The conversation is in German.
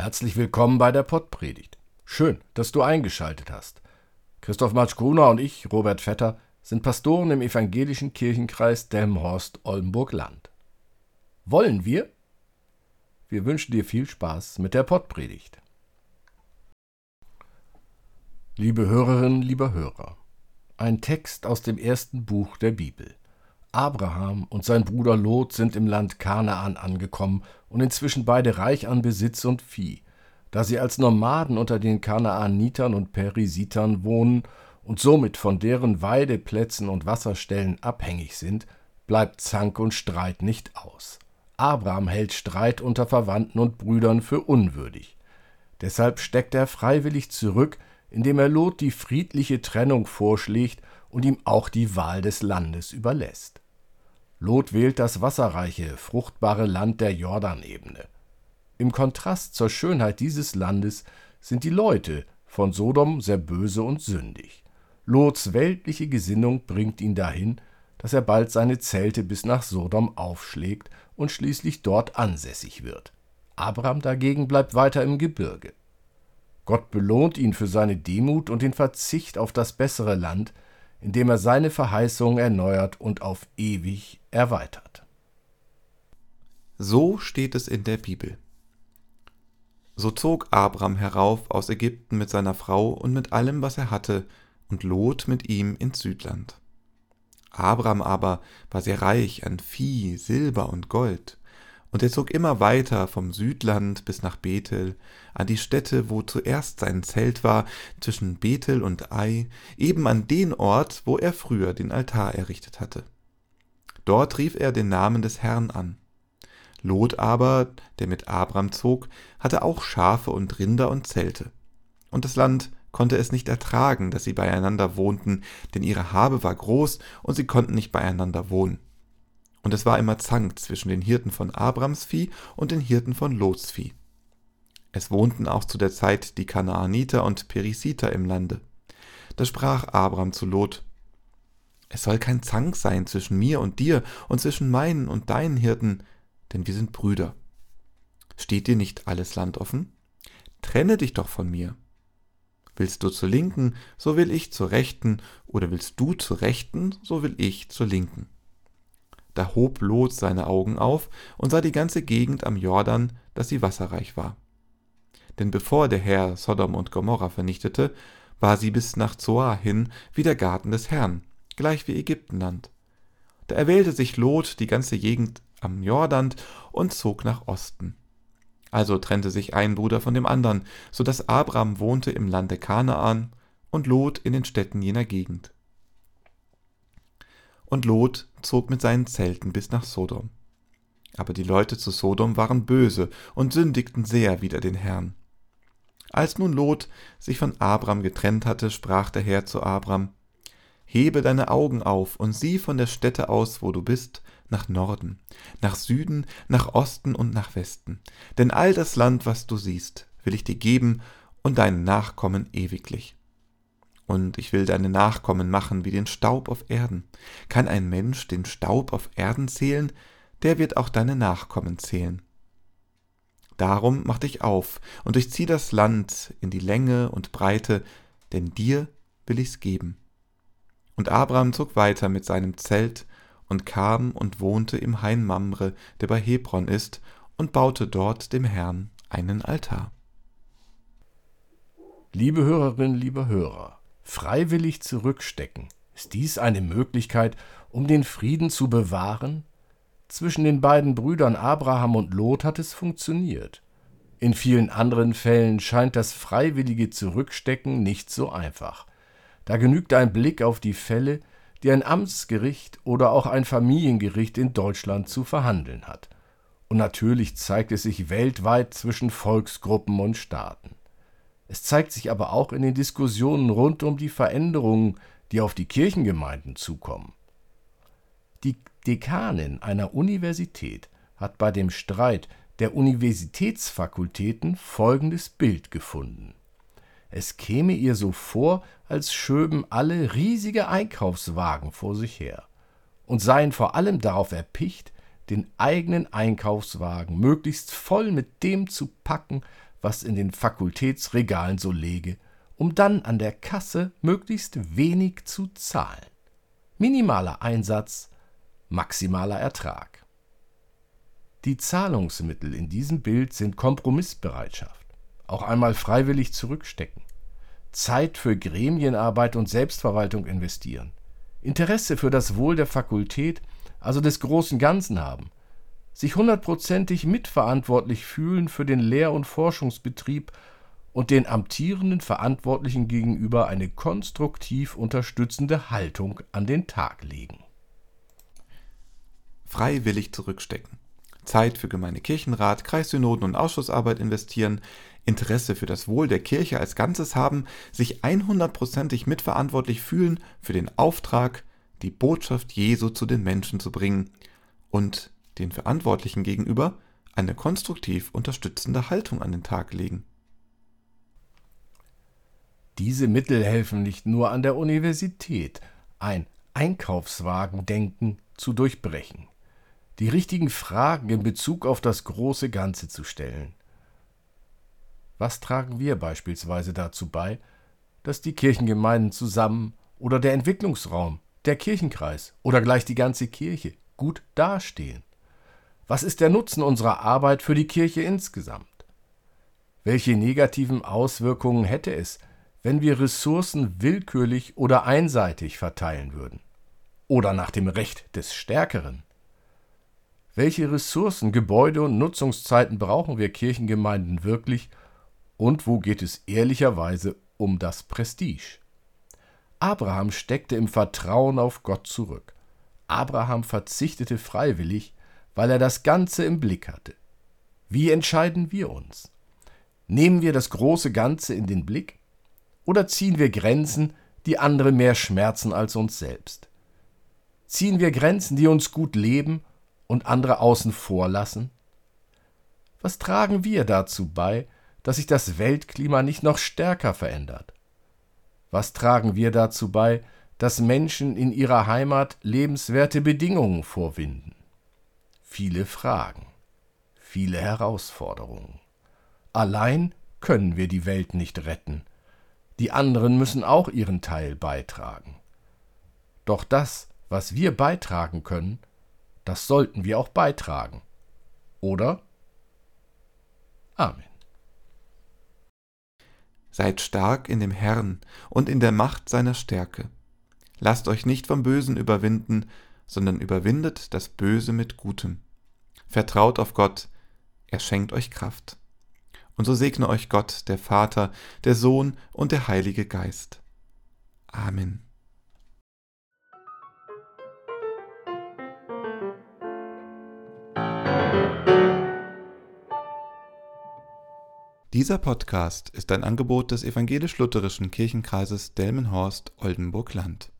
Herzlich willkommen bei der Pottpredigt. Schön, dass du eingeschaltet hast. Christoph Matschgruna und ich, Robert Vetter, sind Pastoren im evangelischen Kirchenkreis Delmenhorst-Oldenburg-Land. Wollen wir? Wir wünschen dir viel Spaß mit der Pottpredigt. Liebe Hörerinnen, lieber Hörer, ein Text aus dem ersten Buch der Bibel. Abraham und sein Bruder Lot sind im Land Kanaan angekommen und inzwischen beide reich an Besitz und Vieh. Da sie als Nomaden unter den Kanaanitern und Perisitern wohnen und somit von deren Weideplätzen und Wasserstellen abhängig sind, bleibt Zank und Streit nicht aus. Abraham hält Streit unter Verwandten und Brüdern für unwürdig. Deshalb steckt er freiwillig zurück, indem er Lot die friedliche Trennung vorschlägt und ihm auch die Wahl des Landes überlässt. Lot wählt das wasserreiche, fruchtbare Land der Jordanebene. Im Kontrast zur Schönheit dieses Landes sind die Leute von Sodom sehr böse und sündig. Lots weltliche Gesinnung bringt ihn dahin, dass er bald seine Zelte bis nach Sodom aufschlägt und schließlich dort ansässig wird. Abraham dagegen bleibt weiter im Gebirge. Gott belohnt ihn für seine Demut und den Verzicht auf das bessere Land, indem er seine Verheißung erneuert und auf ewig erweitert. So steht es in der Bibel. So zog Abram herauf aus Ägypten mit seiner Frau und mit allem, was er hatte, und Lot mit ihm ins Südland. Abram aber war sehr reich an Vieh, Silber und Gold. Und er zog immer weiter vom Südland bis nach Bethel, an die Stätte, wo zuerst sein Zelt war, zwischen Bethel und Ai, eben an den Ort, wo er früher den Altar errichtet hatte. Dort rief er den Namen des Herrn an. Lot aber, der mit Abram zog, hatte auch Schafe und Rinder und Zelte. Und das Land konnte es nicht ertragen, dass sie beieinander wohnten, denn ihre Habe war groß und sie konnten nicht beieinander wohnen. Und es war immer Zank zwischen den Hirten von Abrams Vieh und den Hirten von Lots Vieh. Es wohnten auch zu der Zeit die Kanaaniter und Perisiter im Lande. Da sprach Abram zu Lot, Es soll kein Zank sein zwischen mir und dir und zwischen meinen und deinen Hirten, denn wir sind Brüder. Steht dir nicht alles Land offen? Trenne dich doch von mir. Willst du zur Linken, so will ich zur Rechten, oder willst du zur Rechten, so will ich zur Linken. Da hob Lot seine Augen auf und sah die ganze Gegend am Jordan, dass sie wasserreich war. Denn bevor der Herr Sodom und Gomorra vernichtete, war sie bis nach Zoar hin wie der Garten des Herrn, gleich wie Ägyptenland. Da erwählte sich Lot die ganze Gegend am Jordan und zog nach Osten. Also trennte sich ein Bruder von dem anderen, so dass Abraham wohnte im Lande Kanaan und Lot in den Städten jener Gegend und Lot zog mit seinen Zelten bis nach Sodom. Aber die Leute zu Sodom waren böse und sündigten sehr wider den Herrn. Als nun Lot sich von Abram getrennt hatte, sprach der Herr zu Abram, Hebe deine Augen auf und sieh von der Stätte aus, wo du bist, nach Norden, nach Süden, nach Osten und nach Westen. Denn all das Land, was du siehst, will ich dir geben und deinen Nachkommen ewiglich und ich will deine Nachkommen machen wie den Staub auf Erden. Kann ein Mensch den Staub auf Erden zählen, der wird auch deine Nachkommen zählen. Darum mach dich auf und durchzieh das Land in die Länge und Breite, denn dir will ich's geben. Und Abraham zog weiter mit seinem Zelt und kam und wohnte im Hain Mamre, der bei Hebron ist, und baute dort dem Herrn einen Altar. Liebe Hörerinnen, liebe Hörer, freiwillig zurückstecken. Ist dies eine Möglichkeit, um den Frieden zu bewahren? Zwischen den beiden Brüdern Abraham und Lot hat es funktioniert. In vielen anderen Fällen scheint das freiwillige Zurückstecken nicht so einfach. Da genügt ein Blick auf die Fälle, die ein Amtsgericht oder auch ein Familiengericht in Deutschland zu verhandeln hat. Und natürlich zeigt es sich weltweit zwischen Volksgruppen und Staaten. Es zeigt sich aber auch in den Diskussionen rund um die Veränderungen, die auf die Kirchengemeinden zukommen. Die Dekanin einer Universität hat bei dem Streit der Universitätsfakultäten folgendes Bild gefunden. Es käme ihr so vor, als schöben alle riesige Einkaufswagen vor sich her und seien vor allem darauf erpicht, den eigenen Einkaufswagen möglichst voll mit dem zu packen, was in den Fakultätsregalen so lege, um dann an der Kasse möglichst wenig zu zahlen. Minimaler Einsatz, maximaler Ertrag. Die Zahlungsmittel in diesem Bild sind Kompromissbereitschaft, auch einmal freiwillig zurückstecken, Zeit für Gremienarbeit und Selbstverwaltung investieren, Interesse für das Wohl der Fakultät, also des großen Ganzen haben, sich hundertprozentig mitverantwortlich fühlen für den Lehr- und Forschungsbetrieb und den amtierenden Verantwortlichen gegenüber eine konstruktiv unterstützende Haltung an den Tag legen. Freiwillig zurückstecken. Zeit für Gemeindekirchenrat, Kreissynoden und Ausschussarbeit investieren, Interesse für das Wohl der Kirche als Ganzes haben, sich 100%ig mitverantwortlich fühlen für den Auftrag, die Botschaft Jesu zu den Menschen zu bringen und den Verantwortlichen gegenüber eine konstruktiv unterstützende Haltung an den Tag legen. Diese Mittel helfen nicht nur an der Universität, ein Einkaufswagendenken zu durchbrechen, die richtigen Fragen in Bezug auf das große Ganze zu stellen. Was tragen wir beispielsweise dazu bei, dass die Kirchengemeinden zusammen oder der Entwicklungsraum, der Kirchenkreis oder gleich die ganze Kirche gut dastehen? Was ist der Nutzen unserer Arbeit für die Kirche insgesamt? Welche negativen Auswirkungen hätte es, wenn wir Ressourcen willkürlich oder einseitig verteilen würden? Oder nach dem Recht des Stärkeren? Welche Ressourcen, Gebäude und Nutzungszeiten brauchen wir Kirchengemeinden wirklich und wo geht es ehrlicherweise um das Prestige? Abraham steckte im Vertrauen auf Gott zurück. Abraham verzichtete freiwillig, weil er das Ganze im Blick hatte. Wie entscheiden wir uns? Nehmen wir das große Ganze in den Blick oder ziehen wir Grenzen, die andere mehr schmerzen als uns selbst? Ziehen wir Grenzen, die uns gut leben und andere außen vor lassen? Was tragen wir dazu bei, dass sich das Weltklima nicht noch stärker verändert? Was tragen wir dazu bei, dass Menschen in ihrer Heimat lebenswerte Bedingungen vorwinden? Viele Fragen, viele Herausforderungen. Allein können wir die Welt nicht retten. Die anderen müssen auch ihren Teil beitragen. Doch das, was wir beitragen können, das sollten wir auch beitragen. Oder? Amen. Seid stark in dem Herrn und in der Macht seiner Stärke. Lasst euch nicht vom Bösen überwinden, sondern überwindet das Böse mit Gutem. Vertraut auf Gott, er schenkt euch Kraft. Und so segne euch Gott, der Vater, der Sohn und der Heilige Geist. Amen. Dieser Podcast ist ein Angebot des evangelisch-lutherischen Kirchenkreises Delmenhorst-Oldenburg-Land.